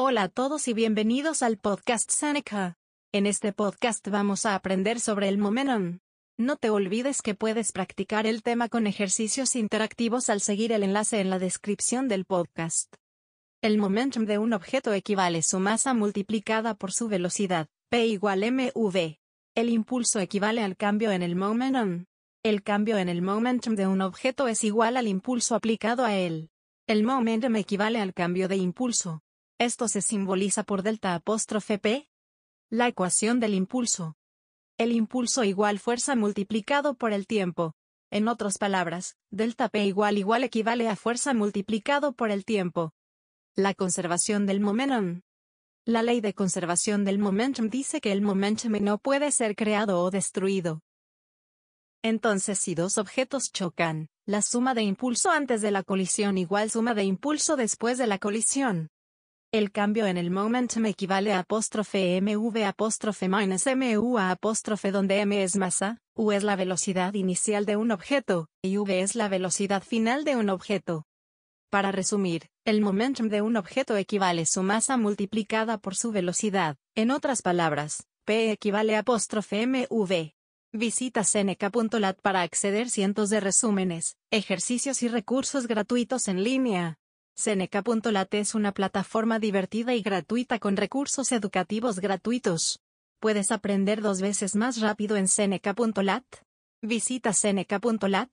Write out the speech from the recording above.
Hola a todos y bienvenidos al podcast Seneca. En este podcast vamos a aprender sobre el momentum. No te olvides que puedes practicar el tema con ejercicios interactivos al seguir el enlace en la descripción del podcast. El momentum de un objeto equivale su masa multiplicada por su velocidad, P igual mv. El impulso equivale al cambio en el momentum. El cambio en el momentum de un objeto es igual al impulso aplicado a él. El momentum equivale al cambio de impulso. Esto se simboliza por delta apóstrofe P. La ecuación del impulso. El impulso igual fuerza multiplicado por el tiempo. En otras palabras, delta P igual igual equivale a fuerza multiplicado por el tiempo. La conservación del momentum. La ley de conservación del momentum dice que el momentum no puede ser creado o destruido. Entonces si dos objetos chocan, la suma de impulso antes de la colisión igual suma de impulso después de la colisión. El cambio en el momentum equivale a apóstrofe mv apóstrofe minus mu a apóstrofe donde m es masa, u es la velocidad inicial de un objeto, y v es la velocidad final de un objeto. Para resumir, el momentum de un objeto equivale su masa multiplicada por su velocidad, en otras palabras, p equivale a apóstrofe mv. Visita seneca.lat para acceder cientos de resúmenes, ejercicios y recursos gratuitos en línea. Seneca.lat es una plataforma divertida y gratuita con recursos educativos gratuitos. ¿Puedes aprender dos veces más rápido en Seneca.lat? Visita Seneca.lat.